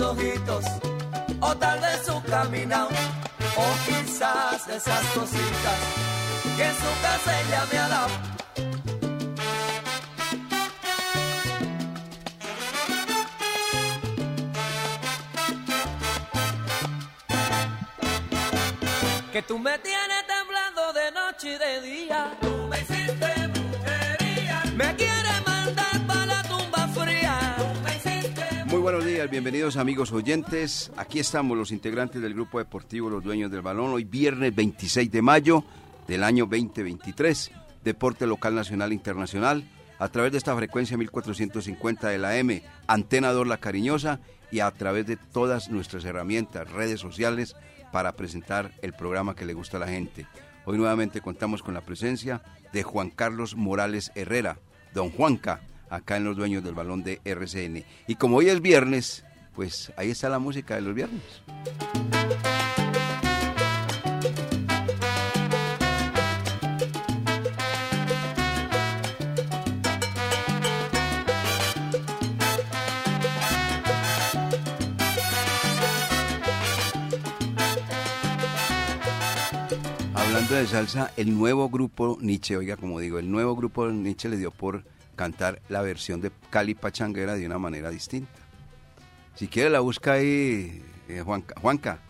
Ojitos, o tal vez su caminado, o quizás esas cositas que en su casa ella me bienvenidos amigos oyentes. Aquí estamos los integrantes del grupo deportivo Los Dueños del Balón. Hoy viernes 26 de mayo del año 2023. Deporte local, nacional, internacional. A través de esta frecuencia 1450 de la M, Antena 2 La Cariñosa y a través de todas nuestras herramientas, redes sociales para presentar el programa que le gusta a la gente. Hoy nuevamente contamos con la presencia de Juan Carlos Morales Herrera, don Juanca, acá en los dueños del balón de RCN. Y como hoy es viernes, pues ahí está la música de los viernes. Hablando de salsa, el nuevo grupo Nietzsche, oiga, como digo, el nuevo grupo Nietzsche le dio por cantar la versión de Cali Pachanguera de una manera distinta. Si quiere la busca ahí, eh, Juanca, Juanca,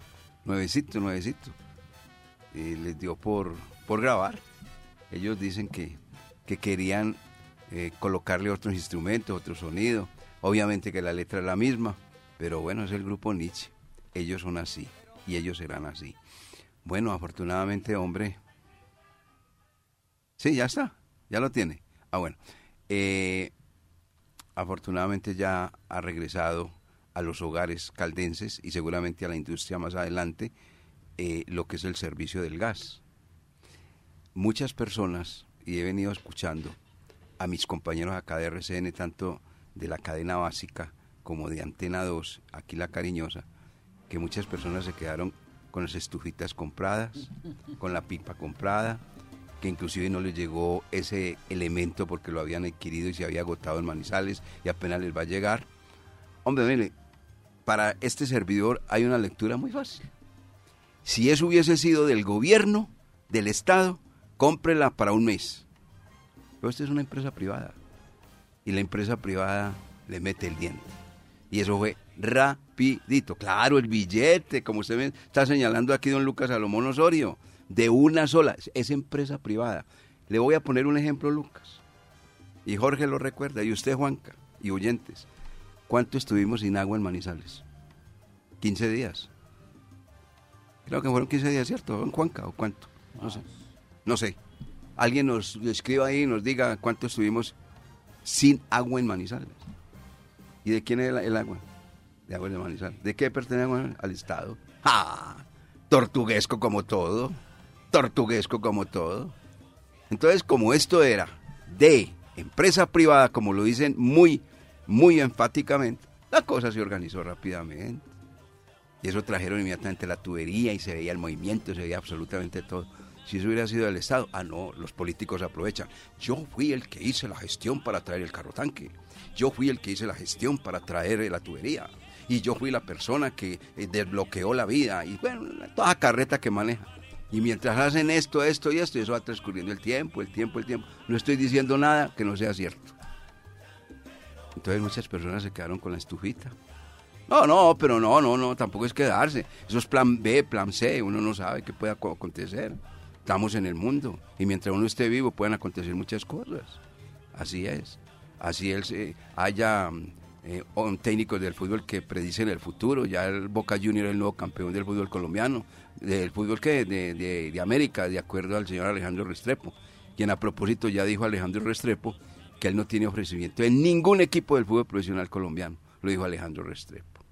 nuevecito, nuevecito. Y les dio por, por grabar. Ellos dicen que, que querían eh, colocarle otros instrumentos, otro sonido. Obviamente que la letra es la misma, pero bueno, es el grupo Nietzsche. Ellos son así y ellos serán así. Bueno, afortunadamente, hombre. Sí, ya está, ya lo tiene. Ah, bueno. Eh, afortunadamente ya ha regresado a los hogares caldenses y seguramente a la industria más adelante eh, lo que es el servicio del gas. Muchas personas, y he venido escuchando a mis compañeros acá de RCN, tanto de la cadena básica como de Antena 2, aquí la cariñosa, que muchas personas se quedaron con las estufitas compradas, con la pipa comprada, que inclusive no les llegó ese elemento porque lo habían adquirido y se había agotado en Manizales y apenas les va a llegar. Hombre, mire, para este servidor hay una lectura muy fácil. Si eso hubiese sido del gobierno, del Estado, cómprela para un mes. Pero esta es una empresa privada. Y la empresa privada le mete el diente. Y eso fue rapidito. Claro, el billete, como usted está señalando aquí don Lucas Salomón Osorio, de una sola. Es empresa privada. Le voy a poner un ejemplo, Lucas. Y Jorge lo recuerda, y usted, Juanca, y oyentes. ¿Cuánto estuvimos sin agua en Manizales? 15 días. Creo que fueron 15 días, ¿cierto? ¿En Juanca o cuánto? No sé. No sé. Alguien nos escriba ahí y nos diga cuánto estuvimos sin agua en Manizales. ¿Y de quién es el, agua? De agua de Manizales. ¿De qué pertenece al Estado? ¡Ah! Tortuguesco como todo. Tortuguesco como todo. Entonces, como esto era de empresa privada, como lo dicen muy muy enfáticamente, la cosa se organizó rápidamente. Y eso trajeron inmediatamente la tubería y se veía el movimiento, se veía absolutamente todo. Si eso hubiera sido del Estado, ah, no, los políticos aprovechan. Yo fui el que hice la gestión para traer el carro tanque. Yo fui el que hice la gestión para traer la tubería. Y yo fui la persona que eh, desbloqueó la vida. Y bueno, toda carreta que maneja. Y mientras hacen esto, esto y esto, y eso va transcurriendo el tiempo, el tiempo, el tiempo. No estoy diciendo nada que no sea cierto. Entonces muchas personas se quedaron con la estufita. No, no, pero no, no, no, tampoco es quedarse. Eso es plan B, plan C, uno no sabe qué pueda acontecer. Estamos en el mundo y mientras uno esté vivo pueden acontecer muchas cosas. Así es. Así es. Eh, haya eh, técnicos del fútbol que predicen el futuro. Ya el Boca Junior es el nuevo campeón del fútbol colombiano, del fútbol que de, de, América, de acuerdo al señor Alejandro Restrepo, quien a propósito ya dijo Alejandro Restrepo que él no tiene ofrecimiento en ningún equipo del fútbol profesional colombiano. Lo dijo Alejandro Restrepo.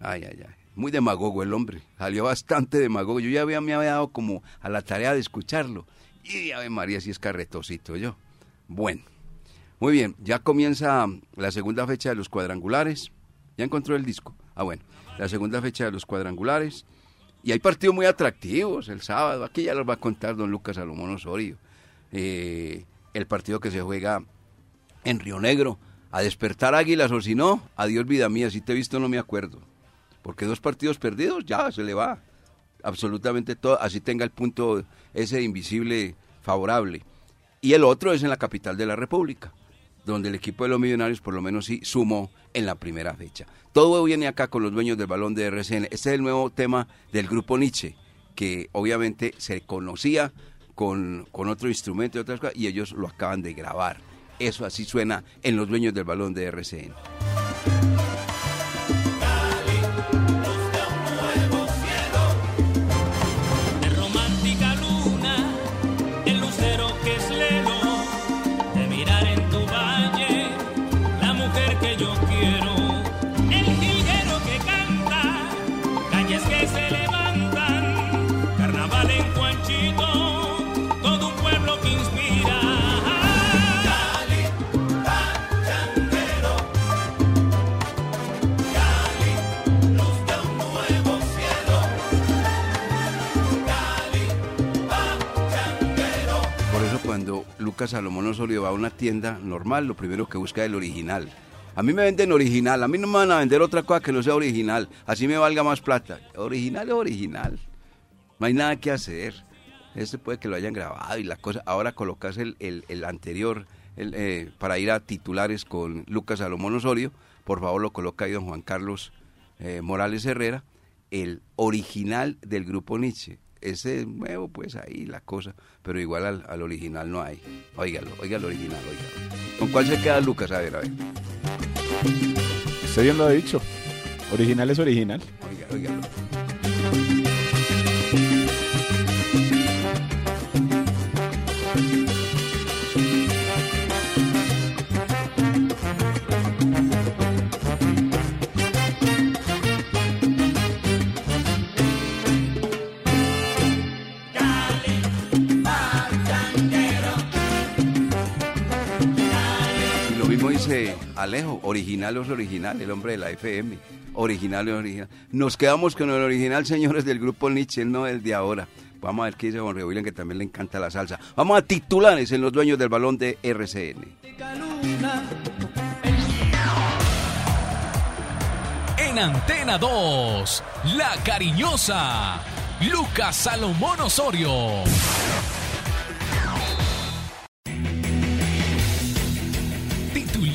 Ay, ay, ay. Muy demagogo el hombre. Salió bastante demagogo. Yo ya había, me había dado como a la tarea de escucharlo. Y Ave María, si es carretosito yo. Bueno. Muy bien, ya comienza la segunda fecha de los cuadrangulares. ¿Ya encontró el disco? Ah, bueno, la segunda fecha de los cuadrangulares. Y hay partidos muy atractivos el sábado. Aquí ya los va a contar don Lucas Salomón Osorio. Eh, el partido que se juega en Río Negro. A despertar águilas o si no, adiós vida mía. Si te he visto no me acuerdo. Porque dos partidos perdidos ya se le va. Absolutamente todo. Así tenga el punto ese invisible favorable. Y el otro es en la capital de la República donde el equipo de los millonarios por lo menos sí sumó en la primera fecha. Todo viene acá con los dueños del balón de RCN. Este es el nuevo tema del grupo Nietzsche, que obviamente se conocía con, otro instrumento y otras cosas, y ellos lo acaban de grabar. Eso así suena en los dueños del balón de RCN. Lucas Salomón Osorio va a una tienda normal, lo primero que busca es el original. A mí me venden original, a mí no me van a vender otra cosa que no sea original, así me valga más plata. Original es original, no hay nada que hacer. Este puede que lo hayan grabado y la cosa, ahora colocas el, el, anterior eh, para ir a titulares con Lucas Salomón Osorio, por favor lo coloca ahí don Juan Carlos eh, Morales Herrera, el original del grupo Nietzsche ese nuevo, pues ahí la cosa, pero igual al, al original no hay. Óigalo, oiga el original, oiga. ¿Con cuál se queda Lucas? A ver, a ver. Usted bien lo ha dicho. Original es original. Oiga, óigalo. Alejo, original es original, el hombre de la FM, original es original. Nos quedamos con el original, señores del grupo Nietzsche, no el de ahora. Vamos a ver qué dice Juan William, que también le encanta la salsa. Vamos a titulares en los dueños del balón de RCN. En Antena 2, La Cariñosa, Lucas Salomón Osorio.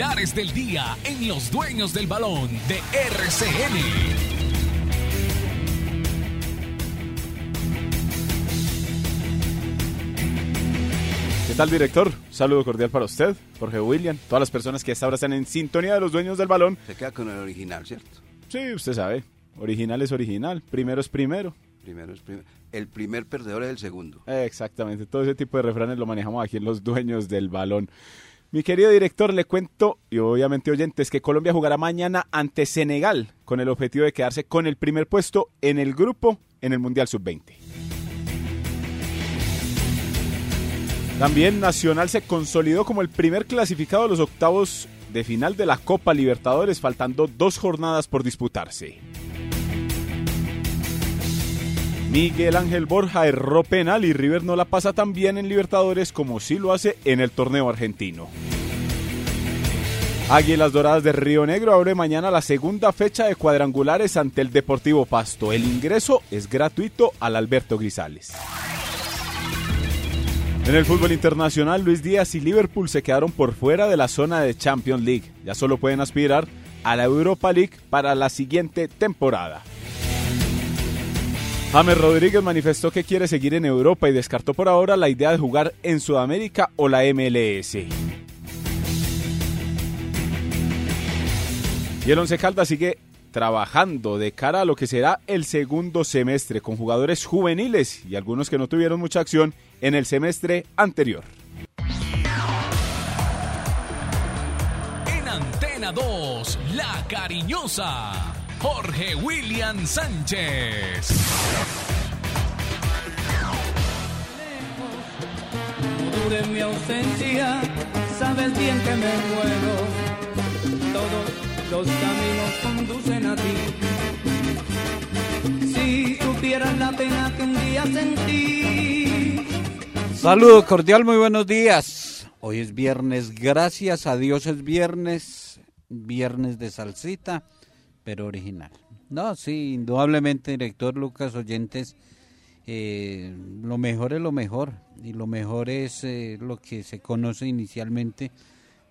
Titulares del día en Los Dueños del Balón de RCN. ¿Qué tal, director? saludo cordial para usted, Jorge William, todas las personas que hasta ahora están en sintonía de los dueños del balón. Se queda con el original, ¿cierto? Sí, usted sabe. Original es original, primero es primero. Primero es primero. El primer perdedor es el segundo. Exactamente, todo ese tipo de refranes lo manejamos aquí en los dueños del balón. Mi querido director, le cuento, y obviamente oyentes, que Colombia jugará mañana ante Senegal con el objetivo de quedarse con el primer puesto en el grupo en el Mundial Sub-20. También Nacional se consolidó como el primer clasificado a los octavos de final de la Copa Libertadores, faltando dos jornadas por disputarse. Miguel Ángel Borja erró penal y River no la pasa tan bien en Libertadores como sí lo hace en el torneo argentino. Águilas Doradas de Río Negro abre mañana la segunda fecha de cuadrangulares ante el Deportivo Pasto. El ingreso es gratuito al Alberto Grisales. En el fútbol internacional, Luis Díaz y Liverpool se quedaron por fuera de la zona de Champions League. Ya solo pueden aspirar a la Europa League para la siguiente temporada. James Rodríguez manifestó que quiere seguir en Europa y descartó por ahora la idea de jugar en Sudamérica o la MLS. Y el Once Caldas sigue trabajando de cara a lo que será el segundo semestre con jugadores juveniles y algunos que no tuvieron mucha acción en el semestre anterior. En Antena 2, La Cariñosa, Jorge William Sánchez. No dure mi ausencia, sabes bien que me muero. Todos los caminos conducen a ti. Si supieras la pena que un día sentí. Saludo cordial, muy buenos días. Hoy es viernes, gracias a Dios es viernes, viernes de salsita, pero original. No, sí, indudablemente, director Lucas Oyentes, eh, lo mejor es lo mejor, y lo mejor es eh, lo que se conoce inicialmente.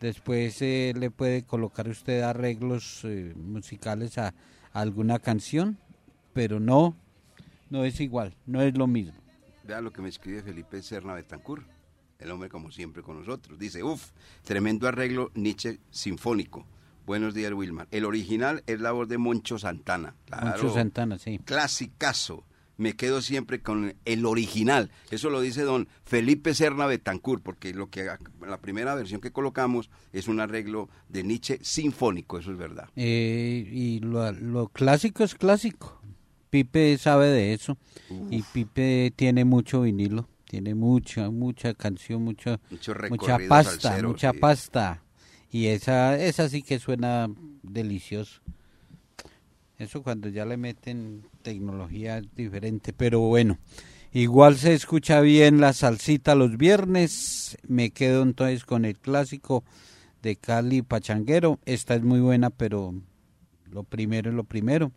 Después eh, le puede colocar usted arreglos musicales a, alguna canción, pero no, no es igual, no es lo mismo. Vea lo que me escribe Felipe Serna Betancur, el hombre como siempre con nosotros. Dice, uff, tremendo arreglo Nietzsche sinfónico. Buenos días, Wilmar. El original es la voz de Moncho Santana. Claro. Moncho Santana, sí. Clasicazo. Me quedo siempre con el original. Eso lo dice don Felipe Serna Betancur, porque lo que la primera versión que colocamos es un arreglo de Nietzsche sinfónico, eso es verdad. Eh, y lo, lo clásico es clásico. Pipe sabe de eso. Y Pipe tiene mucho vinilo. Tiene mucha, mucha canción, mucha, mucha pasta, salsero, mucha sí. pasta. Y esa, esa sí que suena delicioso. Eso cuando ya le meten tecnología es diferente, pero bueno. Igual se escucha bien la salsita los viernes. Me quedo entonces con el clásico de Cali Pachanguero. Esta es muy buena, pero lo primero es lo primero.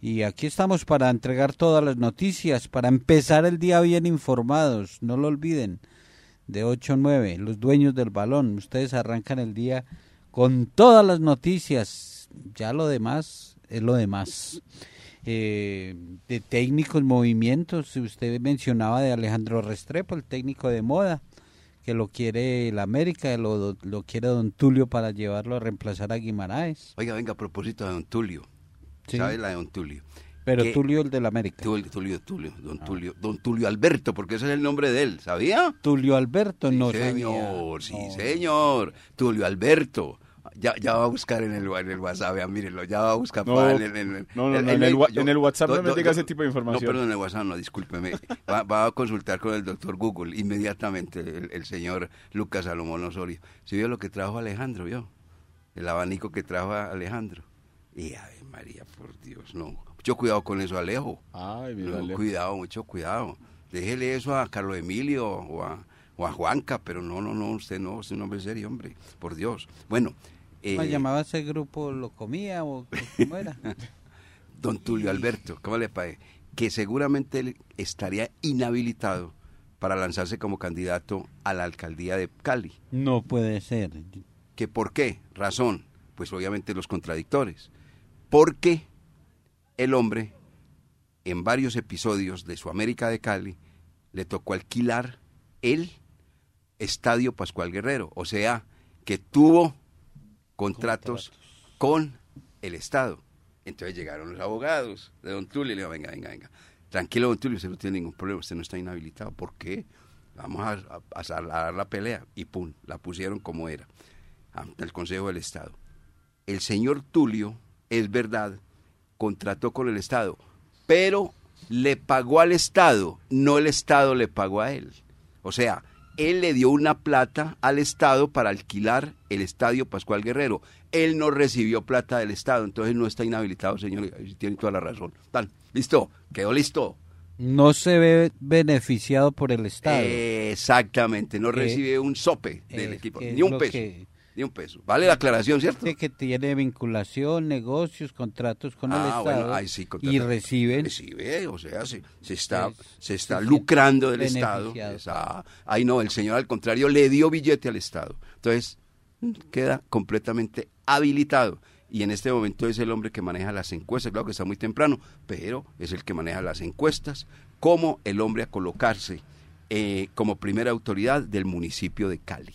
Y aquí estamos para entregar todas las noticias, para empezar el día bien informados. No lo olviden. De 8 a 9, los dueños del balón. Ustedes arrancan el día con todas las noticias. Ya lo demás es lo demás. Eh, de técnicos, movimientos. Usted mencionaba de Alejandro Restrepo, el técnico de moda, que lo quiere el América, lo, lo quiere Don Tulio para llevarlo a reemplazar a Guimaraes. Oiga, venga, a propósito de don Tulio. Sí. ¿Sabe la de don Tulio? Pero que- Tulio el del América. Tulio, Tulio, Tulio, don Tulio, don Tulio Alberto, porque ese es el nombre de él, ¿sabía? Tulio Alberto, Sí, no señor, sabía. sí, No. señor. Tulio Alberto. Ya, ya va a buscar en el, en el WhatsApp, ya mírenlo, ya va a buscar. No, en, el- en el- no, no, no, en el en WhatsApp no me diga ese tipo de No, información. perdón, en el WhatsApp no, discúlpeme. Va, va a consultar con el doctor Google inmediatamente, el, el señor Lucas Salomón Osorio. ¿Sí vio lo que trajo Alejandro, vio? El abanico que trajo Alejandro. Y, ay, María, por Dios, no. Mucho cuidado con eso, Alejo. Ay, mi No, Alejo. cuidado, mucho cuidado. Déjele eso a Carlos Emilio o a, o a Juanca, pero no, no, no, usted no, usted es un hombre serio, hombre, por Dios. Bueno, eh, ¿Cómo llamaba ese grupo? ¿Lo comía o cómo era? don Tulio Alberto, ¿cómo le parece? Que seguramente él estaría inhabilitado para lanzarse como candidato a la alcaldía de Cali. No puede ser. ¿Que por qué? Razón, pues obviamente los contradictores. Porque el hombre, en varios episodios de su América de Cali, le tocó alquilar el Estadio Pascual Guerrero. O sea, que tuvo contratos, con el Estado. Entonces llegaron los abogados de Don Tulio y le dijo, venga, venga, venga. Tranquilo, Don Tulio, usted no tiene ningún problema, usted no está inhabilitado. ¿Por qué? Vamos a, a- a dar la pelea. Y pum, la pusieron como era, ante el Consejo del Estado. El señor Tulio, es verdad, contrató con el Estado, pero le pagó al Estado, no el Estado le pagó a él. O sea, él le dio una plata al Estado para alquilar el Estadio Pascual Guerrero. Él no recibió plata del Estado, entonces no está inhabilitado, señor. Tiene toda la razón. Listo, quedó listo. No se ve beneficiado por el Estado. Exactamente, no Eh, recibe un sope del eh, equipo, ni un peso. que- Ni un peso. Vale la aclaración, ¿cierto? Que tiene vinculación, negocios, contratos con el Ah, Estado bueno, ahí sí, y reciben. Recibe, o sea, se, se está, Es- se está se lucrando del Estado. Esa- ahí no, el señor al contrario le dio billete al Estado. Entonces, mm, queda completamente habilitado. y en este momento es el hombre que maneja las encuestas, claro que está muy temprano, pero es el que maneja las encuestas, como el hombre a colocarse eh, como primera autoridad del municipio de Cali.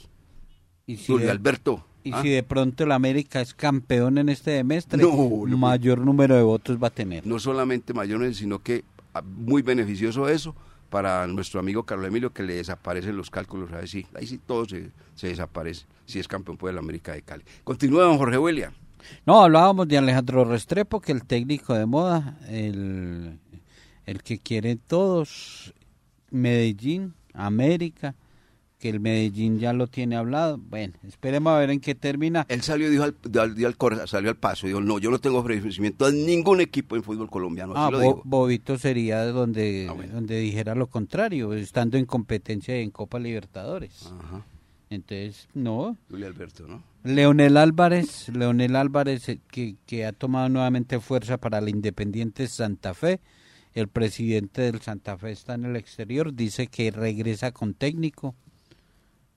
Y si, de, Alberto. y ¿ah? si de pronto el América es campeón en este semestre, No, lo- mayor número de votos va a tener. no solamente mayores, sino que ah, muy beneficioso eso para nuestro amigo Carlos Emilio que le desaparecen los cálculos, ahí sí, ahí sí todo se, se desaparece, si es campeón pues, de la América de Cali. Continúa don Jorge William. No, hablábamos de Alejandro Restrepo, que el técnico de moda, el, el que quieren todos, Medellín, América, que el Medellín ya lo tiene hablado. Bueno, esperemos a ver en qué termina. Él salió y dijo al, al- dio al cor- salió al paso, dijo, no, yo no tengo ofrecimiento a ningún equipo en fútbol colombiano, así Ah, lo Bo- digo. Bobito sería donde, Ah, bueno. donde dijera lo contrario, estando en competencia en Copa Libertadores. Ajá, Entonces, no. Julio Alberto, ¿no? Leonel Álvarez, Leonel Álvarez eh, que, que ha tomado nuevamente fuerza para el Independiente Santa Fe. El presidente del Santa Fe está en el exterior, dice que regresa con técnico,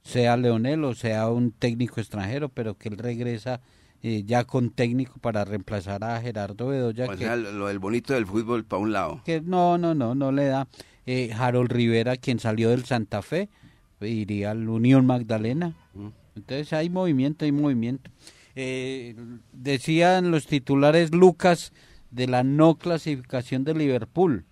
sea Leonel o sea un técnico extranjero, pero que él regresa eh, ya con técnico para reemplazar a Gerardo Bedoya. O que- sea, lo del bonito del fútbol para un lado. que no, no, no, no le da. Eh, Harold Rivera, quien salió del Santa Fe, iría al Unión Magdalena. Entonces hay movimiento, hay movimiento. Eh, decían los titulares Lucas de la no clasificación de Liverpool.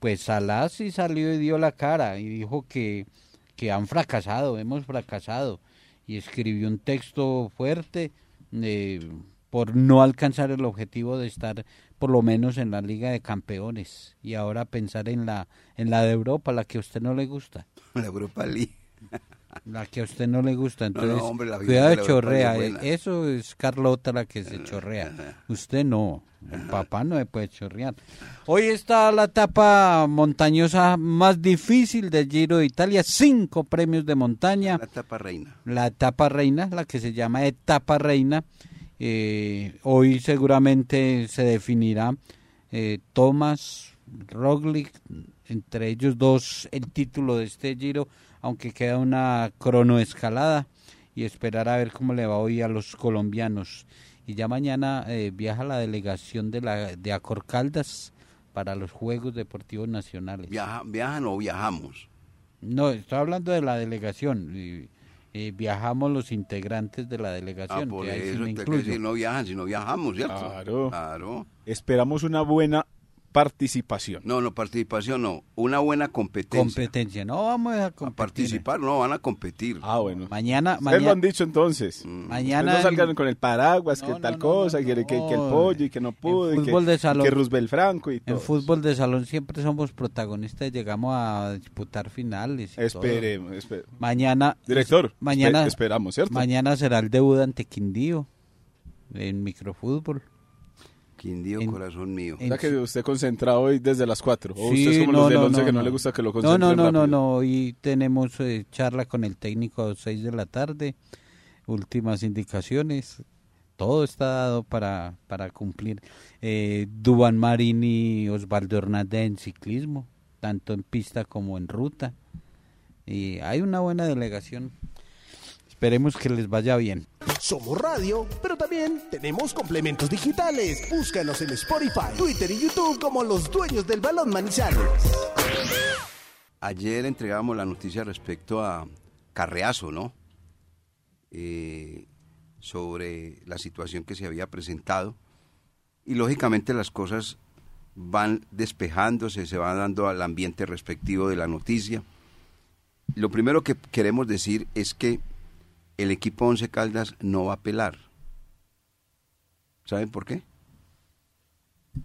Pues Salah sí salió y dio la cara y dijo que, que han fracasado, hemos fracasado. Y escribió un texto fuerte eh, por no alcanzar el objetivo de estar por lo menos en la Liga de Campeones. Y ahora pensar en la, en la de Europa, la que a usted no le gusta. La Europa League. La que a usted no le gusta, No, entonces no, hombre, la vida cuidado chorrea, eh, eso es Carlota la que se chorrea, usted no, el papá no se puede chorrear. Hoy está la etapa montañosa más difícil del Giro de Italia, cinco premios de montaña, La tapa reina. la etapa reina, la que se llama etapa reina, eh, hoy seguramente se definirá eh, Thomas, Roglic, entre ellos dos el título de este Giro, aunque queda una cronoescalada y esperar a ver cómo le va hoy a los colombianos. Y ya mañana eh, viaja la delegación de la de Acorcaldas para los Juegos Deportivos Nacionales. Viaja, ¿Viajan o viajamos? No, estoy hablando de la delegación. y, eh, viajamos los integrantes de la Ah, delegación. por que ahí sí eso, si no viajan, si no viajamos, ¿cierto? Claro. Claro. Esperamos una buena participación. No, no, participación no. Una buena competencia. Competencia. No vamos a A competir. participar, no, van a competir. Ah, bueno. Mañana, Ustedes lo mañana, han dicho entonces. mañana. Ustedes no salgan con el paraguas, No, que no, tal no, cosa, no, que, no. que- que el pollo y que no pudo, y que, de y salón. que Roosevelt Franco y todo. En fútbol de salón siempre somos protagonistas. Llegamos a disputar finales. y todo. Esperemos, espe- Mañana. Director, Mañana. espe- esperamos, ¿cierto? Mañana será el debut ante Quindío. En microfútbol. Quindío, En- corazón mío. en- O sea que usted concentrado hoy desde las 4. O Sí, usted es como no, los del no, 11 no, que no, no. le gusta que lo No, concentren no, no, no, no. Hoy tenemos eh, charla con el técnico a las 6 de la tarde. Últimas indicaciones. Todo está dado para, para cumplir. Eh, Dubán Marín y Osvaldo Hernández en ciclismo, tanto en pista como en ruta. Y hay una buena delegación. Esperemos que les vaya bien. Somos radio, pero también tenemos complementos digitales. Búscanos en Spotify, Twitter y YouTube como los dueños del balón Manizales. Ayer entregábamos la noticia respecto a Carreazo, ¿no? Eh, sobre la situación que se había presentado. Y lógicamente las cosas van despejándose, se va dando al ambiente respectivo de la noticia. Lo primero que queremos decir es que el equipo Once Caldas no va a apelar. ¿Saben por qué?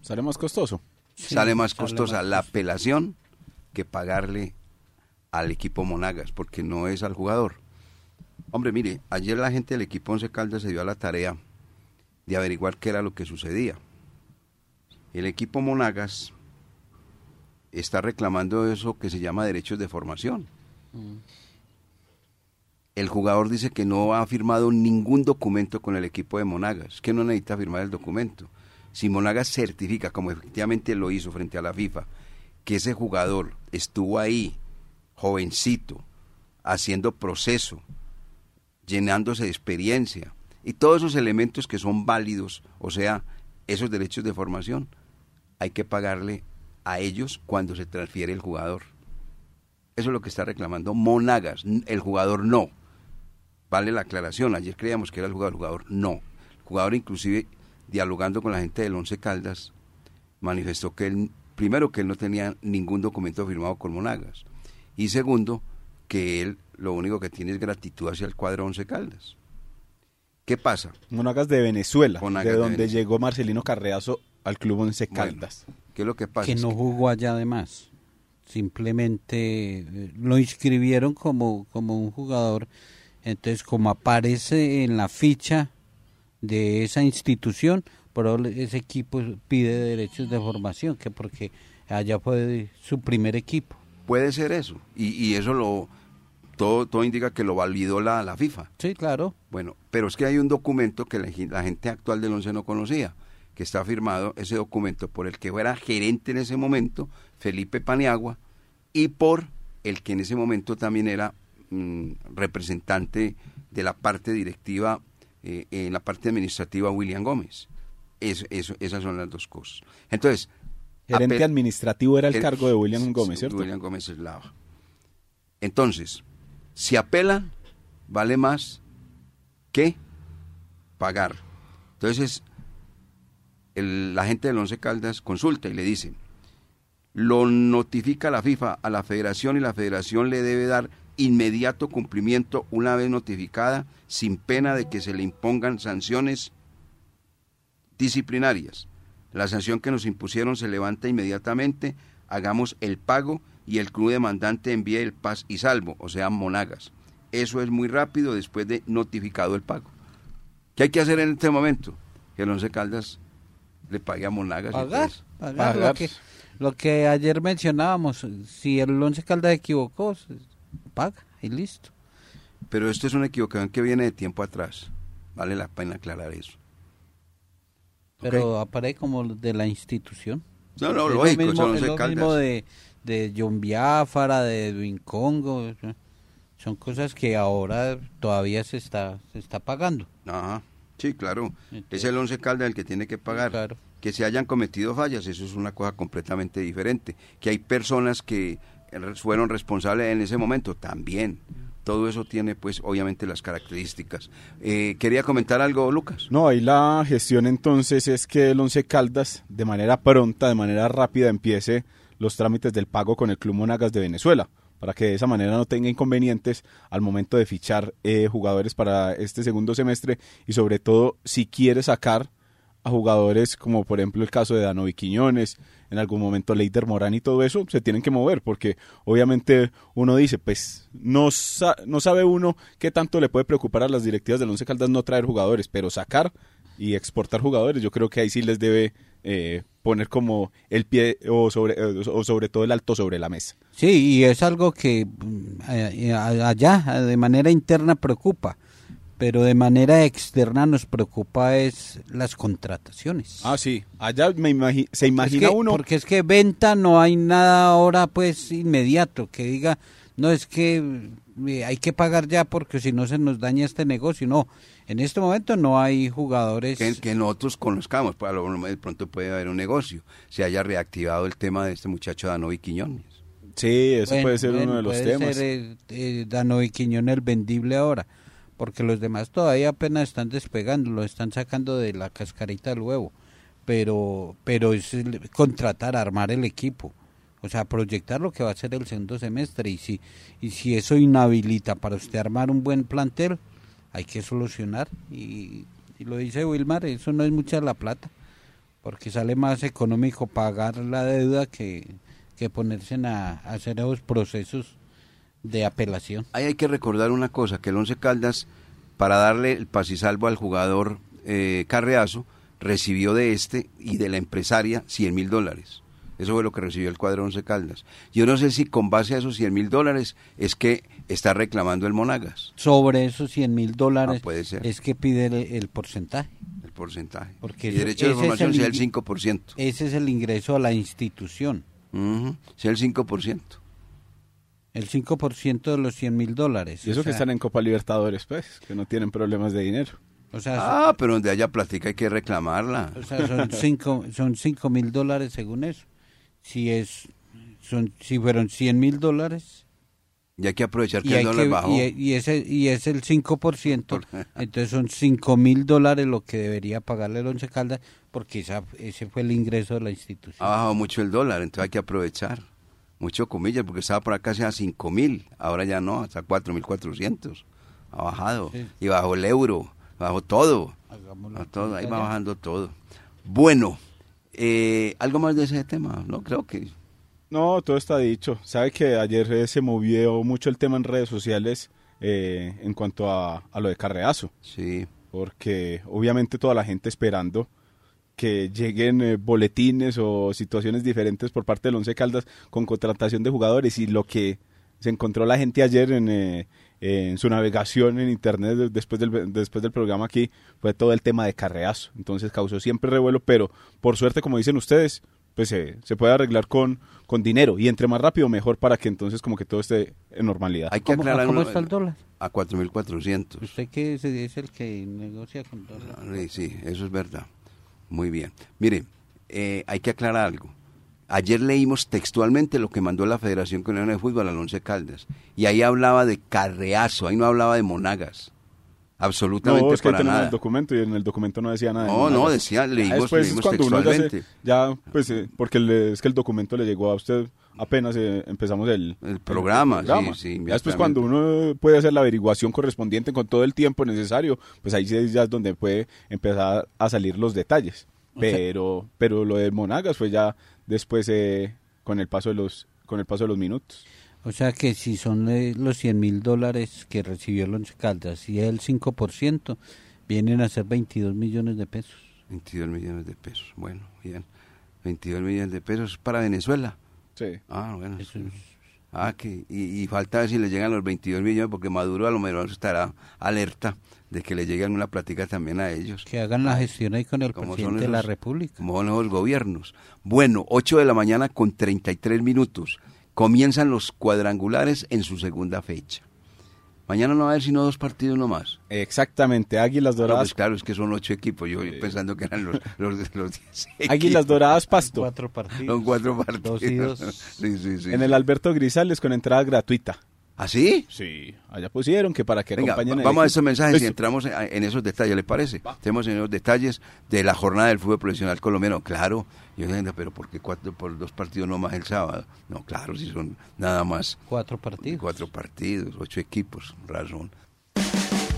Sale más costoso. Sí, sale más sale costosa más la costoso. apelación que pagarle al equipo Monagas, porque no es al jugador. Hombre, mire, ayer la gente del equipo Once Caldas se dio a la tarea de averiguar qué era lo que sucedía. El equipo Monagas está reclamando eso que se llama derechos de formación. El jugador dice que no ha firmado ningún documento con el equipo de Monagas, que no necesita firmar el documento. Si Monagas certifica, como efectivamente lo hizo frente a la FIFA, que ese jugador estuvo ahí, jovencito, haciendo proceso, llenándose de experiencia, Y todos esos elementos que son válidos, o sea, esos derechos de formación, hay que pagarle a ellos cuando se transfiere el jugador. Eso es lo que está reclamando Monagas, el jugador no. Vale la aclaración, ayer creíamos que era el jugador, el jugador no. El jugador inclusive, dialogando con la gente del Once Caldas, manifestó que él, primero que él no tenía ningún documento firmado con Monagas, y segundo, que él lo único que tiene es gratitud hacia el cuadro Once Caldas. ¿Qué pasa? Monagas de Venezuela, Monagas de de donde Venezuela. llegó Marcelino Carreazo al club Once Bueno, Caldas. ¿Qué es lo que pasa? que Es no que- jugó allá además. Simplemente eh, lo inscribieron como, como un jugador. Entonces, como aparece en la ficha de esa institución, pero ese equipo pide derechos de formación, que porque allá fue su primer equipo. puede ser eso, y, y eso lo todo, todo indica que lo validó la, la FIFA. Sí, claro. Bueno, pero es que hay un documento que la, la gente actual del ONCE no conocía, que está firmado ese documento por el que era gerente en ese momento, Felipe Paniagua, y por el que en ese momento también era mm, representante de la parte directiva, eh, en la parte administrativa, William Gómez. Eso, eso, esas son las dos cosas. Entonces, Gerente administrativo era el el- cargo de William Gómez, ¿cierto? William Gómez Eslava. Entonces, si apelan, vale más que pagar. Entonces, el- la gente del Once Caldas consulta y le dice, lo notifica la FIFA a la federación y la federación le debe dar inmediato cumplimiento una vez notificada sin pena de que se le impongan sanciones disciplinarias. La sanción que nos impusieron se levanta inmediatamente, hagamos el pago y el club demandante envíe el paz y salvo, o sea, monagas. Eso es muy rápido después de notificado el pago. ¿Qué hay que hacer en este momento? Que el Once Caldas le pague a monagas. Pagar, pagar, Pagar. Lo, que, lo que ayer mencionábamos, si el Once Caldas equivocó, paga y listo. Pero esto es una equivocación que viene de tiempo atrás. Vale la pena aclarar eso. Pero aparece como de la institución. No, no, Es lo lógico, mismo, es lo Caldas. mismo de, de John Biafara, de Edwin Congo. Son cosas que ahora todavía se está, se está pagando. Ajá. Sí, claro. Entonces- es el Once Caldas el que tiene que pagar. Claro. Que se hayan cometido fallas, eso es una cosa completamente diferente. Que hay personas que fueron responsables en ese momento, también. Todo eso tiene, pues, obviamente las características. Eh, ¿Quería comentar algo, Lucas? No, ahí la gestión entonces es que el Once Caldas de manera pronta, de manera rápida empiece los trámites del pago con el Club Monagas de Venezuela, para que de esa manera no tenga inconvenientes al momento de fichar eh, jugadores para este segundo semestre y sobre todo si quiere sacar a jugadores como por ejemplo el caso de Danovi Quiñones, en algún momento Leider Morán y todo eso, se tienen que mover porque obviamente uno dice, pues no, sa- no sabe uno qué tanto le puede preocupar a las directivas del Once Caldas no traer jugadores, pero sacar y exportar jugadores, yo creo que ahí sí les debe eh, poner como el pie o sobre, eh, o sobre todo el alto sobre la mesa. Sí, y es algo que mm, eh, a- allá eh, de manera interna preocupa, pero de manera externa nos preocupa es las contrataciones. Ah, sí, allá me imagi- se Es imagina que- uno... Porque es que venta no hay nada ahora pues inmediato que diga, no es que eh, hay que pagar ya porque si no se nos daña este negocio. No, en este momento no hay jugadores. Que, que nosotros conozcamos, pues, a lo mejor de pronto puede haber un negocio. Se haya reactivado el tema de este muchacho Danovi Quiñones. Sí, eso Bueno, puede ser bueno, uno de los puede temas. ser, eh, eh, Danovi Quiñones el vendible ahora, porque los demás todavía apenas están despegando, lo están sacando de la cascarita del huevo. Pero, pero es contratar, armar el equipo. O sea, proyectar lo que va a ser el segundo semestre. Y si, y si eso inhabilita para usted armar un buen plantel, hay que solucionar. Y, lo dice Wilmar, eso no es mucha la plata. Porque sale más económico pagar la deuda que, que ponerse a, a hacer esos procesos de apelación. Ahí hay que recordar una cosa, que el Once Caldas, para darle el paz y salvo al jugador eh, Carreazo, recibió de este y de la empresaria 100 mil dólares. Eso fue lo que recibió el cuadro Once Caldas. Yo no sé si con base a esos 100 mil dólares es que está reclamando el Monagas, Sobre esos 100 mil dólares Ah, puede ser. es que pide el, el porcentaje. el porcentaje. Porque eso- derecho de ese es el sea el ing- 5%. Ese es el ingreso a la institución. Ujú, sea el 5%. El 5% de los 100 mil dólares. Y eso O que están en Copa Libertadores, pues, que no tienen problemas de dinero. O sea, Ah, pero donde haya plática hay que reclamarla. O sea, son cinco, son cinco mil dólares según eso. Si es, son, si fueron 100 mil dólares Y hay que aprovechar y, que el dólar que, bajó. y, y ese, y es el 5%, entonces son cinco mil dólares lo que debería pagarle el Once Caldas porque esa, ese fue el ingreso de la institución. Ha bajado mucho el dólar, entonces hay que aprovechar. Mucho comillas, porque estaba por acá a 5 mil, ahora ya no, hasta 4 mil 400. Ha bajado. Sí. Y bajó el euro, bajó todo. Todo, ahí va bajando todo. Bueno, eh, algo más de ese tema, ¿no? Creo que No, todo está dicho. Sabe que ayer se movió mucho el tema en redes sociales eh, en cuanto a, a lo de Carreazo, sí. porque obviamente toda la gente esperando que lleguen eh, boletines o situaciones diferentes por parte del Once Caldas con contratación de jugadores y lo que se encontró la gente ayer en, eh, en su navegación en internet de- después del, después del programa aquí fue todo el tema de Carreazo. Entonces causó siempre revuelo, pero por suerte, como dicen ustedes, pues se, se puede arreglar con, con dinero y entre más rápido mejor para que entonces como que todo esté en normalidad. Hay que ¿Cómo, aclarar cómo uno- está el dólar? a 4.400. Usted que es, es el que negocia con dólar. Sí, sí, eso es verdad. Muy bien. Mire, eh, hay que aclarar algo. Ayer leímos textualmente lo que mandó la Federación Colombiana de Fútbol al Once Caldas. Y ahí hablaba de carreazo, ahí no hablaba de monagas. Absolutamente No, es que para tenemos nada. el documento y en el documento no decía nada. No, nada. no, decía, leímos, después es leímos cuando uno ya, se- textualmente. ya, pues, eh, porque le- es que el documento le llegó a usted apenas eh, empezamos el, El programa, sí, sí, Ya después cuando uno puede hacer la averiguación correspondiente con todo el tiempo necesario, pues ahí sí ya es donde puede empezar a salir los detalles. Pero, pero lo de Monagas fue ya después eh, con el paso de los, con el paso de los minutos. O sea que si son los 100 mil dólares que recibió el Once Caldas y el 5%, vienen a ser 22 millones de pesos. 22 millones de pesos. Bueno, bien. 22 millones de pesos para Venezuela. Sí. Ah, bueno. Eso es- Ah, que, y, y falta ver si le llegan los 22 millones, porque Maduro a lo mejor estará alerta de que le lleguen una plática también a ellos. Que hagan la gestión ahí con el ¿Cómo son presidente de la República. Como son los gobiernos. Bueno, 8 de la mañana con 33 minutos. Comienzan los cuadrangulares en su segunda fecha. Mañana no va a haber sino dos partidos nomás. Exactamente, Águilas No, Doradas, pues claro, es que son ocho equipos. Yo pensando que eran los, los, los 10 Águilas equipos. Doradas Pasto, Cuatro partidos. Son cuatro partidos. Dos y dos. Sí, sí, sí. en el Alberto Grisales con entrada gratuita. ¿Ah, sí? Sí, allá pusieron que para que Venga, acompañen va- vamos a esos mensajes y entramos en, en esos detalles, ¿le parece? Tenemos en esos detalles de la jornada del fútbol profesional colombiano. Claro, yo digo, pero ¿por qué cuatro, por dos partidos no más el sábado? No, claro, si son nada más Cuatro partidos. cuatro partidos, ocho equipos, razón.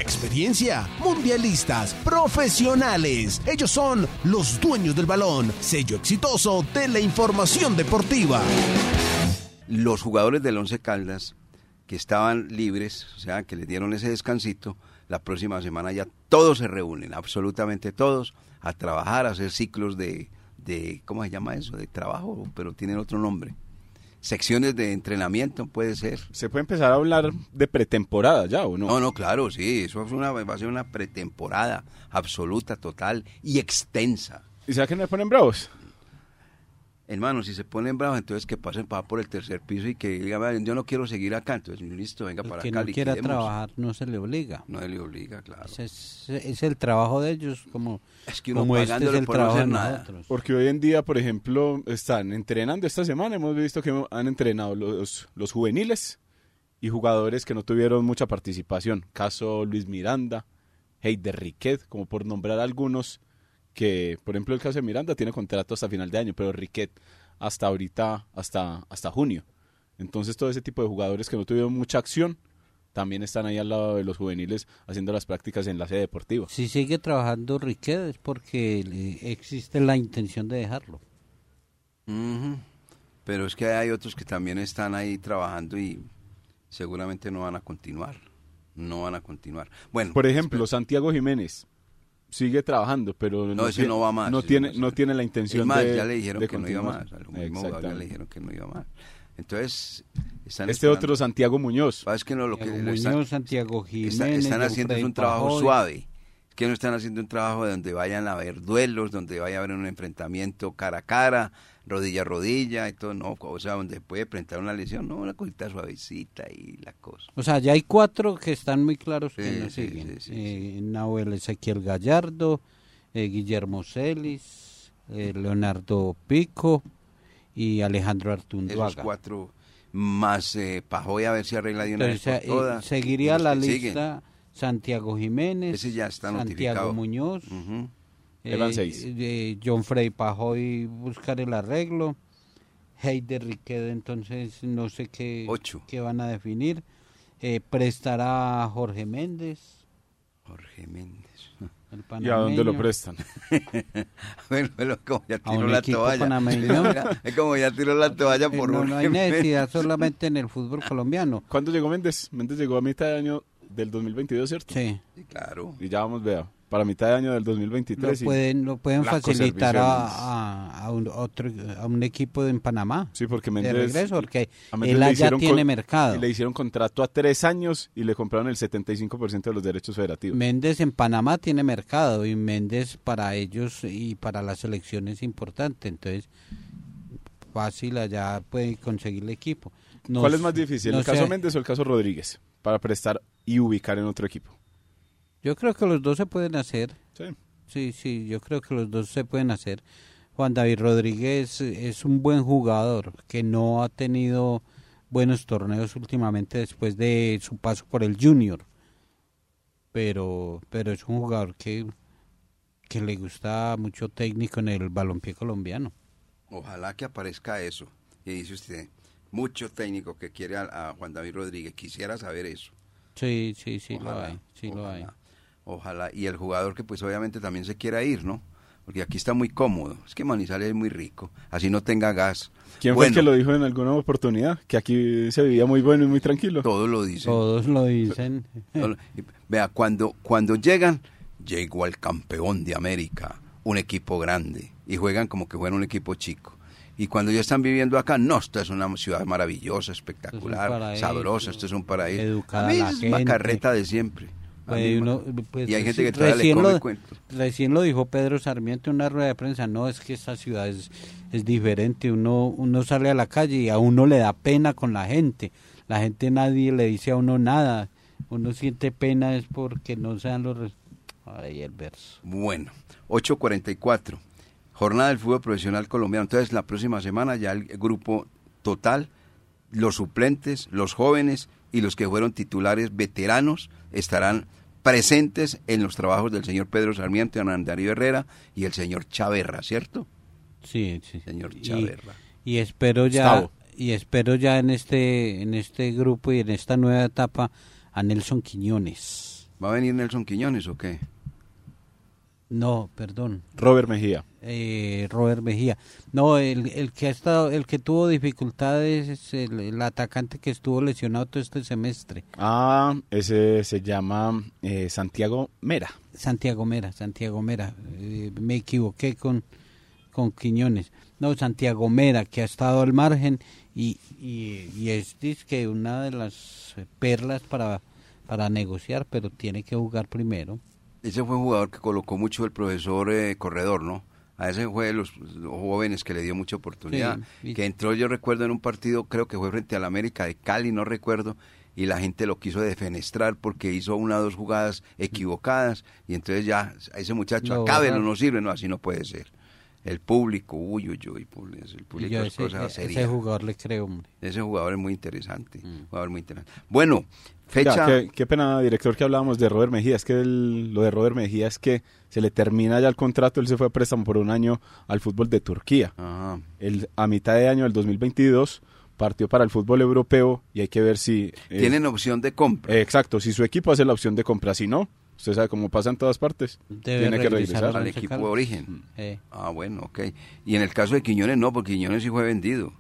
Experiencia, mundialistas, profesionales. Ellos son los dueños del balón, sello exitoso de la información deportiva. Los jugadores del Once Caldas que estaban libres, o sea, que les dieron ese descansito, la próxima semana ya todos se reúnen, absolutamente todos, a trabajar, a hacer ciclos de, de ¿cómo se llama eso? De trabajo, pero tienen otro nombre. Secciones de entrenamiento, puede ser. Se puede empezar a hablar de pretemporada ya, ¿o no? No, no, claro, sí, eso es una, va a ser una pretemporada absoluta, total y extensa. ¿Y saben que no me ponen bravos? Hermano, si se ponen bravos, entonces que pasen para por el tercer piso y que digan, "Vean, yo no quiero seguir acá, entonces listo, venga El para que acá. no quiera liquidemos". trabajar no se le obliga. No le obliga, claro. Es, es el trabajo de ellos, como, Es que uno como este es el por no trabajo de hacer nada. nosotros. Porque hoy en día, por ejemplo, están entrenando esta semana. Hemos visto que han entrenado los, los juveniles y jugadores que no tuvieron mucha participación. Caso Luis Miranda, Heider Riquet, como por nombrar algunos que, por ejemplo, el caso de Miranda tiene contrato hasta final de año, pero Riquet hasta ahorita, hasta, hasta junio. Entonces todo ese tipo de jugadores que no tuvieron mucha acción también están ahí al lado de los juveniles haciendo las prácticas en la sede deportiva. Si sigue trabajando Riquet es porque existe la intención de dejarlo. Pero es que hay otros que también están ahí trabajando y seguramente no van a continuar. No van a continuar. Bueno, Por ejemplo, Santiago Jiménez sigue trabajando, pero No, ese tie- no va más, No tiene, no no tiene la intención más, de ya le dijeron de que no iba más. Al mismo ya le dijeron que no iba más. Entonces, están Este esperando. otro Santiago Muñoz. Ah, Es que no, lo que Muñoz, están, Santiago Jiménez, está- están haciendo es un trabajo Pajoy. suave. Es que no están haciendo un trabajo donde vayan a haber duelos, donde vaya a haber un enfrentamiento cara a cara. Rodilla a rodilla y todo, no, o sea, donde puede presentar una lesión, no, una cosita suavecita y la cosa. O sea, ya hay cuatro que están muy claros que Sí, no sí, siguen. sí, sí, Eh, Nahuel Ezequiel Gallardo, eh, Guillermo Celis, eh, Leonardo Pico y Alejandro Esos Artunduaga. cuatro más eh, Pajoy a ver si arregla de una Entonces, vez por eh, todas. seguiría la que siguen. lista Santiago Jiménez, Ese ya está Santiago notificado. Muñoz, Ujú. Eh, Evan seis. eh, John Frey Pajoy buscar el arreglo, Heider Riquede, entonces no sé qué, Ocho. qué van a definir, eh, prestará a Jorge Méndez, Jorge Méndez. el ¿Y a dónde lo prestan? Bueno, bueno, como ya tiró la toalla. panameño. Es como ya tiró la toalla por no, no hay Jorge Méndez. necesidad solamente en el fútbol colombiano. ¿Cuándo llegó Méndez? Méndez llegó a mitad de año del 2022, ¿cierto? Sí, Sí, claro. Y ya vamos, vea, para mitad de año del lo 2023. y- pueden, lo pueden facilitar a, a, un, otro, a un equipo en Panamá. Sí, porque de Méndez... regreso, porque él allá tiene con- mercado. Le hicieron contrato a tres años y le compraron el 75% de los derechos federativos. Méndez en Panamá tiene mercado y Méndez para ellos y para la selección es importante. Entonces, fácil allá puede conseguir el equipo. ¿Cuál es más difícil, no el caso sé. Méndez o el caso Rodríguez? Para prestar y ubicar en otro equipo. Yo creo que los dos se pueden hacer. Sí. Sí, sí, yo creo que los dos se pueden hacer. Juan David Rodríguez es un buen jugador que no ha tenido buenos torneos últimamente después de su paso por el Junior. Pero, pero es un jugador que, que le gusta mucho técnico en el balompié colombiano. Ojalá que aparezca eso. Y dice usted, mucho técnico que quiere a, a Juan David Rodríguez. Quisiera saber eso. Sí, sí, sí lo hay, sí lo hay. Ojalá. Y el jugador que pues obviamente también se quiera ir, ¿no? Porque aquí está muy cómodo. Es que Manizales es muy rico. Así no tenga gas. ¿Quién fue el que lo dijo en alguna oportunidad? Que aquí se vivía muy bueno y muy tranquilo. Todo lo dice. Todos lo dicen. Vea, cuando, cuando llegan, llegó al campeón de América, un equipo grande, y juegan como que fuera un equipo chico. Y cuando ya están viviendo acá, no, esta es una ciudad maravillosa, espectacular, sabrosa, esto es un paraíso. educada a mí la es gente. macarreta de siempre. Pues uno, pues, y hay gente que todavía le recién come lo- cuento. Recién lo dijo Pedro Sarmiento en una rueda de prensa, no, es que esta ciudad es, es diferente, uno, uno sale a la calle y a uno le da pena con la gente, la gente nadie le dice a uno nada, uno siente pena es porque no sean los... Ay, el verso. Bueno, 8.44, jornada del fútbol profesional colombiano. Entonces, la próxima semana ya el grupo total, los suplentes, los jóvenes y los que fueron titulares veteranos estarán presentes en los trabajos del señor Pedro Sarmiento, Hernán Darío Herrera y el señor Chaverra, ¿cierto? Sí, sí. Señor Y- Chaverra. Y, espero ya Gustavo. y espero ya en este en este grupo y en esta nueva etapa a Nelson Quiñones. ¿Va a venir Nelson Quiñones o qué? No, perdón. Robert Mejía. Eh, Robert Mejía. No, el, el que ha estado, el que tuvo dificultades es el, el atacante que estuvo lesionado todo este semestre, Ah, ese se llama eh, Santiago Mera. Santiago Mera, Santiago Mera. Eh, me equivoqué con, con Quiñones. No, Santiago Mera, que ha estado al margen y, y, y es que una de las perlas para, para negociar, pero tiene que jugar primero. Ese fue un jugador que colocó mucho el profesor eh, Corredor, ¿no? A ese fue de los, los jóvenes que le dio mucha oportunidad. Sí, y- Que entró, yo recuerdo, en un partido, creo que fue frente al América de Cali, no recuerdo, y la gente lo quiso defenestrar porque hizo una o dos jugadas equivocadas, y entonces ya, a ese muchacho, acábelo, borraron. no sirve, no, así no puede ser. El público, uy, uy, uy, el público yo es ese, cosa ese seria. jugador le creo, hombre. Ese jugador es muy interesante, Mm. jugador muy interesante. Bueno, fecha... Ya, qué, qué pena, director, que hablábamos de Robert Mejía. Es que el- lo de Robert Mejía es que se le termina ya el contrato. Él se fue a préstamo por un año al fútbol de Turquía. Ajá. El, a mitad de año del 2022 partió para el fútbol europeo y hay que ver si... eh, Tienen opción de compra. eh, exacto, si su equipo hace la opción de compra. Si no, usted sabe cómo pasa en todas partes. Debe tiene que regresar al equipo de origen. Eh. Ah, bueno, ok. Y en el caso de Quiñones no, porque Quiñones sí fue vendido.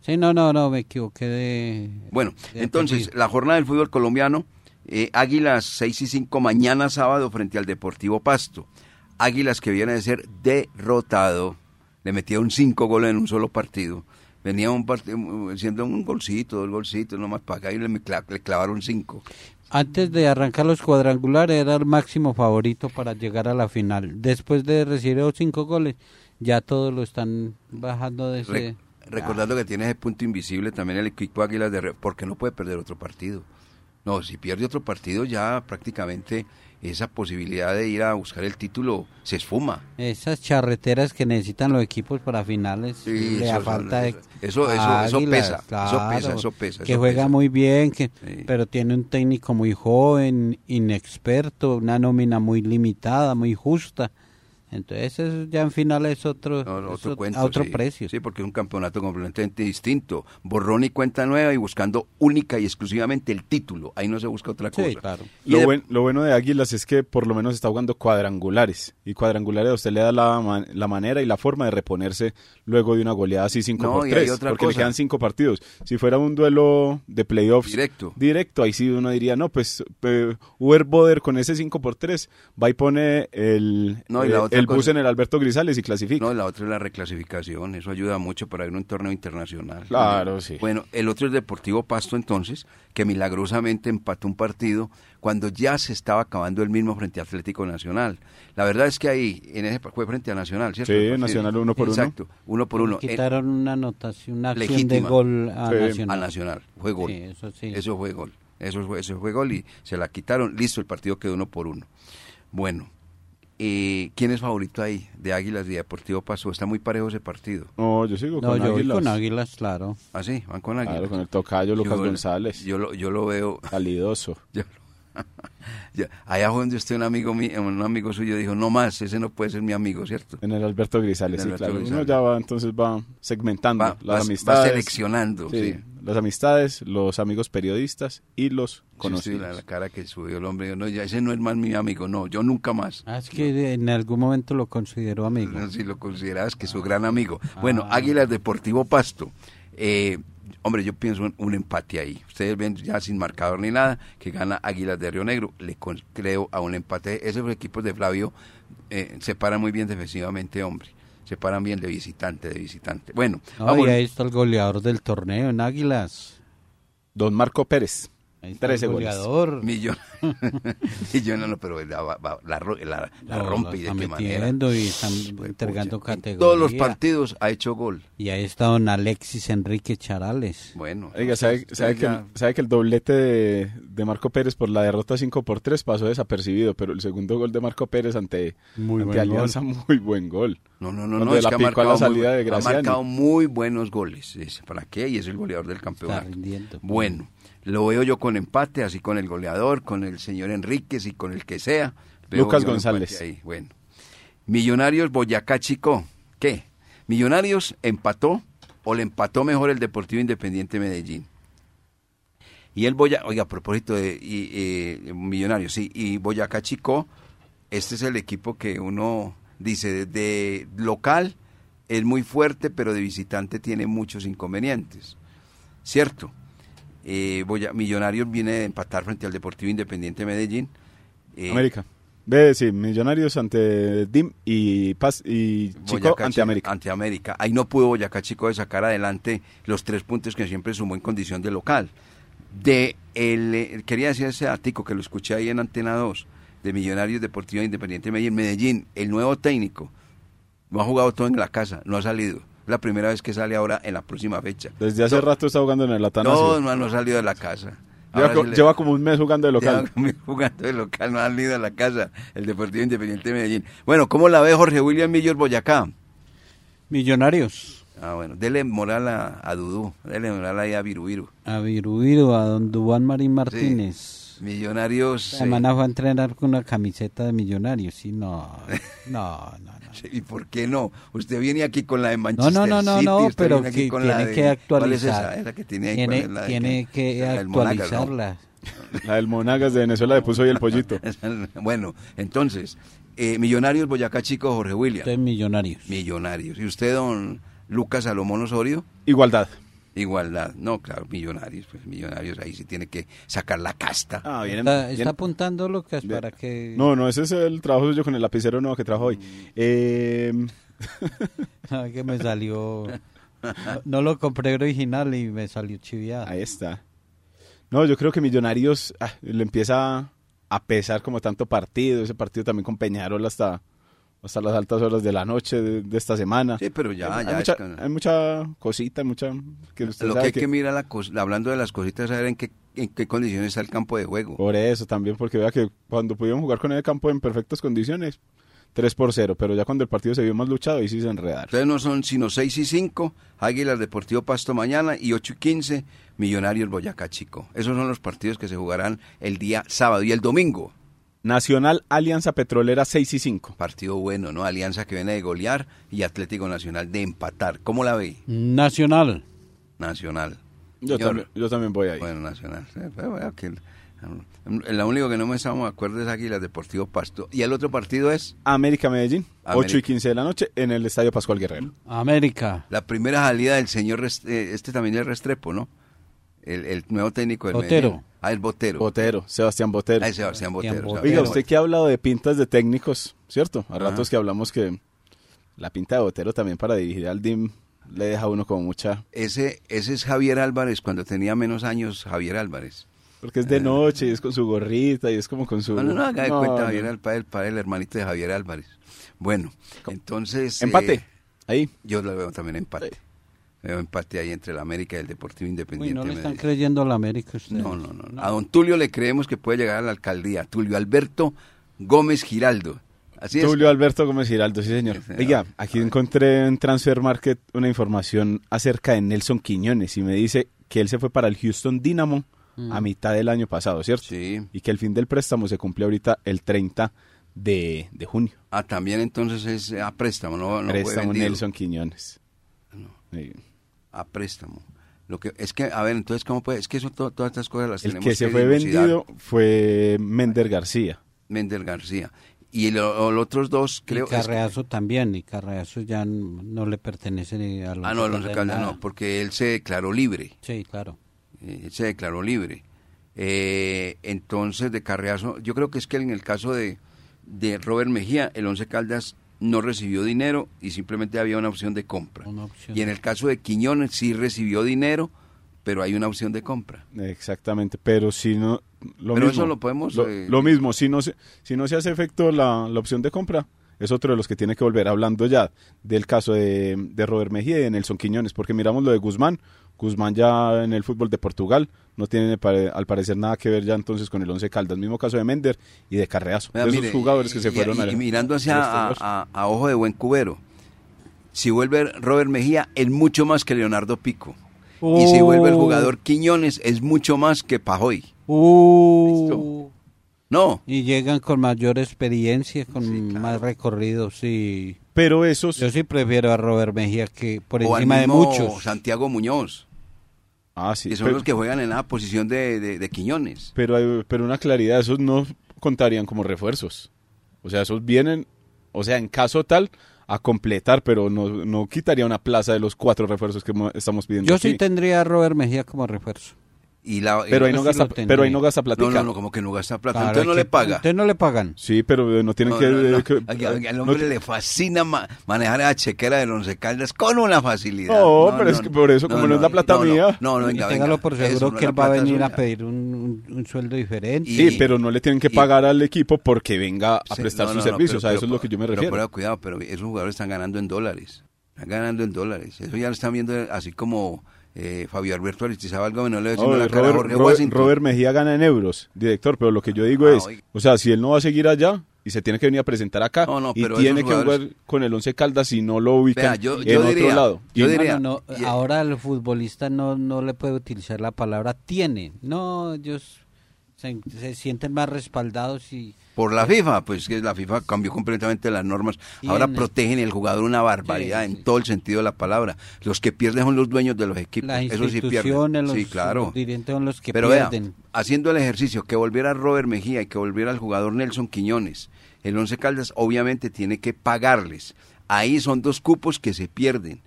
Sí, no, no, no, me equivoqué de... Bueno, de entonces, la jornada del fútbol colombiano, eh, Águilas 6 y 5 mañana sábado frente al Deportivo Pasto. Águilas que viene de ser derrotado, le metieron 5 goles en un solo partido. Venía un partido, siendo un golcito, dos golcitos, nomás para acá y le, cla- le clavaron 5. Antes de arrancar los cuadrangulares era el máximo favorito para llegar a la final. Después de recibir los cinco goles, ya todo lo están bajando de ese... Re- recordando que tiene ese punto invisible también el equipo Águilas de porque no puede perder otro partido. No, si pierde otro partido ya prácticamente esa posibilidad de ir a buscar el título se esfuma. Esas charreteras que necesitan los equipos para finales, Sí, le eso falta eso- eso- eso- eso Águilas, pesa, eso pesa, eso pesa, Que juega pesa. muy bien, que Sí. pero tiene un técnico muy joven, inexperto, una nómina muy limitada, muy justa. Entonces eso ya en finales es otro, No, es otro ot- cuento, a otro sí. precio. Sí, porque es un campeonato completamente distinto. Borrón y cuenta nueva y buscando única y exclusivamente el título. Ahí no se busca otra Sí, cosa. claro. Y Lo, de- buen- lo bueno de Águilas es que por lo menos está jugando cuadrangulares. Y cuadrangulares a usted le da la, man- la manera y la forma de reponerse luego de una goleada así 5 No, por y hay 3. otra Porque le quedan 5 partidos. Si fuera un duelo de playoffs Directo. directo, ahí sí uno diría, no, pues eh, Uber Boder con ese 5 por 3 va y pone el, No, y la eh, otra el bus cosa- en el Alberto Grisales y clasifica. No, la otra es la reclasificación, eso ayuda mucho para ir a un torneo internacional. Claro, sí. Bueno, el otro es Deportivo Pasto entonces, que milagrosamente empató un partido cuando ya se estaba acabando el mismo frente a Atlético Nacional. La verdad es que ahí, en ese fue frente a Nacional, ¿cierto? Sí. Nacional uno por uno. Exacto, uno por uno. Quitaron una anotación, una acción de legítima. gol a Sí, Nacional. a Nacional, fue gol. Sí, eso sí. Eso fue gol. Eso fue, eso fue gol y se la quitaron. Listo, el partido quedó uno por uno. Bueno, eh, ¿quién es favorito ahí de Águilas y Deportivo Pasto? Está muy parejo ese partido. No, yo sigo No, con yo voy Águilas. con Águilas, claro. ¿Ah, sí? ¿Van con Águilas? Claro, con el tocayo Lucas Yo- González. Yo lo, yo lo veo... Calidoso. yo- yo- allá fue donde usted, un amigo, mío, un amigo suyo, dijo, no más, ese no puede ser mi amigo, ¿cierto? En el Alberto Grisales, el sí, Alberto claro. Grisales. Uno ya va, entonces va segmentando Va, las va- va amistades. seleccionando, sí. Las amistades, los amigos periodistas y los Sí, sí, conocidos. la, la cara que subió el hombre, no, ya ese no es más mi amigo, no, yo nunca más. Ah, es que en algún momento lo consideró amigo. No, Si lo consideras que es su gran amigo. Bueno, Águilas Deportivo Pasto. Eh, hombre, yo pienso en un empate ahí. Ustedes ven ya sin marcador ni nada, que gana Águilas de Río Negro. Le con- creo a un empate. Esos equipos de Flavio eh, se paran muy bien defensivamente, hombre. Se paran bien de visitante, de visitante. Bueno, No, vamos. y ahí está el goleador del torneo en Águilas. Don Marco Pérez. Ahí está 13 el goles. goleador. Millón. Millón, no, pero la, la la- la No, rompe y de qué manera. y están Pues, entregando pucha, en categoría. Todos los partidos ha hecho gol. Y ahí está don Alexis Enrique Charales. Bueno. Oiga, ¿sabe, sabe que, sabe que el doblete de, de Marco Pérez por la derrota 5 por 3 pasó desapercibido, pero el segundo gol de Marco Pérez ante, Muy ante Alianza, muy buen gol. No, no, no, no, es la que ha a la marcado, salida muy, de ha marcado muy buenos goles. Es- ¿Para qué? Y es el goleador del Está campeonato. rindiendo. Bueno, lo veo yo con empate, así con el goleador, con el señor Enríquez y con el que sea. Lucas González. ahí. Bueno. Millonarios Boyacá Chico. ¿Qué? Millonarios empató o le empató mejor el Deportivo Independiente Medellín. Y el Boyacá, oiga, a propósito de y, Millonarios, sí, y Boyacá Chico, este es el equipo que uno dice, de local es muy fuerte, pero de visitante tiene muchos inconvenientes. ¿Cierto? Eh, Boya- Millonarios viene de empatar frente al Deportivo Independiente Medellín. Eh, América. Ve, sí, Millonarios ante DIM y, Paz, y Chico Boyacá ante América. Ante América. Ahí no pudo Boyacá Chico de sacar adelante los tres puntos que siempre sumó en condición de local. De el, eh, quería decir ese ático que lo escuché ahí en Antena 2, de Millonarios Deportivo Independiente Medellín. Medellín, el nuevo técnico, no ha jugado todo en la casa, no ha salido. La primera vez que sale ahora en la próxima fecha. Desde hace rato está jugando en el No, Atanasio. no, no ha salido de la casa. lleva, Ahora co- se le- lleva como un mes jugando de local. Lleva jugando de local, no ha salido de la casa, el Deportivo Independiente de Medellín. Bueno, ¿cómo la ve Jorge William Millos Boyacá? Millonarios. Ah, bueno, dele moral a, a Dudú, dele moral ahí a Virubiru. A Virubiru, a don Dubán Marín Martínez. Millonarios. La eh, semana fue a entrenar con una camiseta de Millonarios. Sí, no, no, no. no. sí, ¿Y por qué no? Usted viene aquí con la de Manchester No, no, no, no, City, no, usted pero que con la tiene de- que ¿Cuál es actualizar. esa? Esa que tiene ahí, Tiene, ¿cuál es la de tiene que ¿no? actualizarla. La del Monagas de Venezuela le puso hoy el pollito. bueno, entonces, eh, Millonarios Boyacá Chico, Jorge William. Usted Millonarios. Millonarios. ¿Y usted, don Lucas Salomón Osorio? Igualdad. Igualdad. No, claro, Millonarios, pues Millonarios ahí sí tiene que sacar la casta. Ah, bien. Está, bien. está apuntando Lucas Bien. para que... No, no, ese es el trabajo suyo con el lapicero nuevo que trajo hoy. Eh, Ay, que me salió... No, no lo compré original y me salió chiviado. ahí está. No, yo creo que Millonarios ah, le empieza a pesar como tanto partido. Ese partido también con Peñarol hasta hasta las altas horas de la noche de, de esta semana. Sí, pero ya, hay, ya. mucha, es que- hay mucha cosita, mucha... Que usted lo que hay que, mirar, la cos- hablando de las cositas, saber en qué, en qué condiciones está el campo de juego. Por eso también, porque vea que cuando pudieron jugar con el campo en perfectas condiciones, 3 por 0, pero ya cuando el partido se vio más luchado, ahí sí se enredaron. Entonces no son sino 6 y 5, Águilas Deportivo Pasto mañana y 8 y 15, Millonarios Boyacá Chico. Esos son los partidos que se jugarán el día sábado y el domingo. Nacional Alianza Petrolera 6 y 5. Partido bueno, ¿no? Alianza que viene de golear y Atlético Nacional de empatar. ¿Cómo la ve? Nacional. Nacional. Yo también, yo también voy ahí. Bueno, Nacional. Sí, pero bueno, que- Lo único que no me estamos de acuerdo es Águilas Deportivo Pasto. Y el otro partido es América Medellín, América. 8 y 15 de la noche en el Estadio Pascual Guerrero. América. la primera salida del señor, Rest- eh, este también es Restrepo, ¿no? El, el nuevo técnico del Botero. Medellín. Ah, el Botero. Botero, Sebastián Botero. Ah, es Sebastián Botero. Oiga, usted que ha hablado de pintas de técnicos, ¿cierto? A Ajá. ratos que hablamos que la pinta de Botero también para dirigir al DIM le deja a uno como mucha... Ese, ese es Javier Álvarez cuando tenía menos años, Javier Álvarez. Porque es de noche y es con su gorrita y es como con su... No, no, no, haga de No, cuenta, no. Javier el padre, el padre, el hermanito de Javier Álvarez. Bueno, entonces... Empate, eh, ahí. yo lo veo también empate. Veo empate ahí entre el América y el Deportivo Uy, Independiente. no le están Medellín. creyendo a la América ustedes. No, no, no. A don Tulio le creemos que puede llegar a la alcaldía. Tulio Alberto Gómez Giraldo. Así es. Tulio Alberto Gómez Giraldo, sí señor. Sí, señor. Oiga, aquí encontré en Transfer Market una información acerca de Nelson Quiñones y me dice que él se fue para el Houston Dynamo a mitad del año pasado, ¿cierto? Sí. Y que el fin del préstamo se cumple ahorita el 30 de, de junio. Ah, también entonces es a préstamo, no, no préstamo. Nelson Quiñones. Sí. A préstamo. Lo que es que, a ver, entonces, ¿cómo puede? Es que eso, to- todas estas cosas las El tenemos que se fue dilucidar. vendido fue Mender García. Mender García. Y lo- los otros dos, creo... y es que- Carreazo también, y Carreazo ya no le pertenece ni a los ah, no, Caldas no, porque él se declaró libre. Sí, claro. eh, él se declaró libre. Eh, entonces, de Carreazo, yo creo que es que en el caso de, de Robert Mejía, el Once Caldas no recibió dinero y simplemente había una opción de compra. Opción. Y en el caso de Quiñones sí recibió dinero, pero hay una opción de compra. Exactamente, pero si no... Lo Pero mismo, eso lo podemos, Lo, eh, lo mismo, si no, se, si no se hace efecto la, la opción de compra, es otro de los que tiene que volver hablando ya del caso de, de Robert Mejía y de Nelson Quiñones, porque miramos lo de Guzmán. Guzmán ya en el fútbol de Portugal no tiene al parecer nada que ver ya entonces con el Once Caldas. Mismo caso de Mender y de Carreazo. Vea, de esos mire, jugadores que y- se fueron y, al- y mirando hacia a, a- a ojo de buen cubero, si vuelve Robert Mejía, es mucho más que Leonardo Pico. Y si vuelve el Oh. jugador Quiñones, es mucho más que Pajoy. Uh, No, y llegan con mayor experiencia, con más recorrido, sí. Pero esos... Yo sí prefiero a Robert Mejía que por o al encima de muchos. Santiago Muñoz, ah, sí, que son pero- los que juegan en la posición de, de- de Quiñones. Pero, hay- pero una claridad, esos no contarían como refuerzos. O sea, esos vienen, o sea, en caso tal, a completar, pero no, no quitaría una plaza de los cuatro refuerzos que mo- estamos pidiendo. Yo aquí. sí tendría a Robert Mejía como refuerzo. Y la, pero, ahí y- no gasta, pero ahí no gasta platica. no, no, no, como que no gasta plata. Claro, Entonces no le paga. Entonces no le pagan. Sí, pero eh, no tienen No, que... no, no. que- Al- al- al no hombre le fascina ma- manejar la chequera de Once Caldas con una facilidad. No, pero es que por eso, como no es la plata no, mía. No, no, y venga, téngalo venga, por eso seguro que él va a plata venir a suya. pedir un, un- un sueldo diferente. Y- Sí, pero no le tienen que y- pagar al equipo porque venga a Sí, prestar no, sus servicios. pero- a eso pero- es lo que yo me pero refiero. ponga cuidado, pero esos jugadores están ganando en dólares. Están ganando en dólares. Eso ya lo están viendo así como eh, Fabio Alberto Aristizábal Gómez, no le decimos la cara a Robert, Jorge Robert- Washington. Robert Mejía gana en euros, director, pero lo que yo digo Ah, es, oiga. o sea, si él no va a seguir allá y se tiene que venir a presentar acá No, no, y tiene que jugadores- jugar con el Once Caldas y no lo ubican Vea, yo- en yo otro diría- lado. yo Y- diría- No, no, y- ahora el futbolista no, no le puede utilizar la palabra tiene. No, ellos se, se sienten más respaldados y Por la FIFA, pues que la FIFA cambió completamente las normas. Ahora protegen el jugador una barbaridad Sí, en todo el sentido de la palabra. Los que pierden son los dueños de los equipos. las Eso sí pierden. instituciones, los, sí, claro. son los que Pero vea, pierden. haciendo el ejercicio, que volviera Robert Mejía y que volviera el jugador Nelson Quiñones, el Once Caldas obviamente tiene que pagarles. Ahí son dos cupos que se pierden,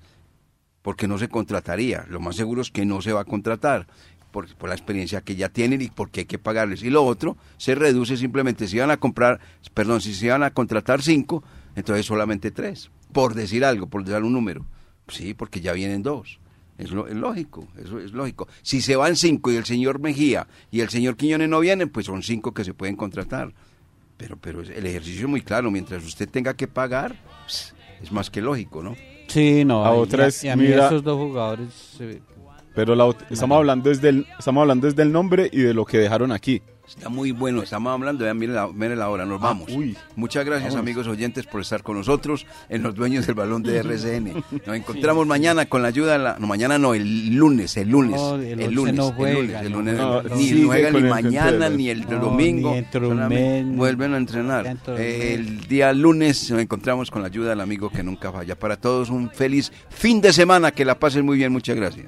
porque no se contrataría. Lo más seguro es que no se va a contratar, por, por la experiencia que ya tienen y porque hay que pagarles. Y lo otro, se reduce simplemente, si van a comprar, perdón, si se van a contratar cinco, entonces solamente tres, por decir algo, por dar un número. Sí, porque ya vienen dos. Es, lo- es lógico, eso es lógico. Si se van cinco y el señor Mejía y el señor Quiñones no vienen, pues son cinco que se pueden contratar. Pero, pero el ejercicio es muy claro, mientras usted tenga que pagar, es más que lógico, ¿no? Sí, no. A y otra a- es, y a mí mira- esos dos jugadores... eh, Pero la estamos hablando desde el, estamos hablando desde el nombre y de lo que dejaron aquí. Está muy bueno, estamos hablando, vean, miren la, miren la hora, nos vamos. Ah, uy. Muchas gracias amigos oyentes por estar con nosotros en los dueños del balón de RCN. Nos encontramos mañana con la ayuda de la... No, mañana no, el lunes, el lunes. No, el, lunes, no el lunes, el no, lunes. no, ni juega ni el mañana, ni el No, domingo. ni vuelven a entrenar. Eh, el día lunes nos encontramos con la ayuda del amigo que nunca falla. Para todos un feliz fin de semana, que la pasen muy bien, muchas gracias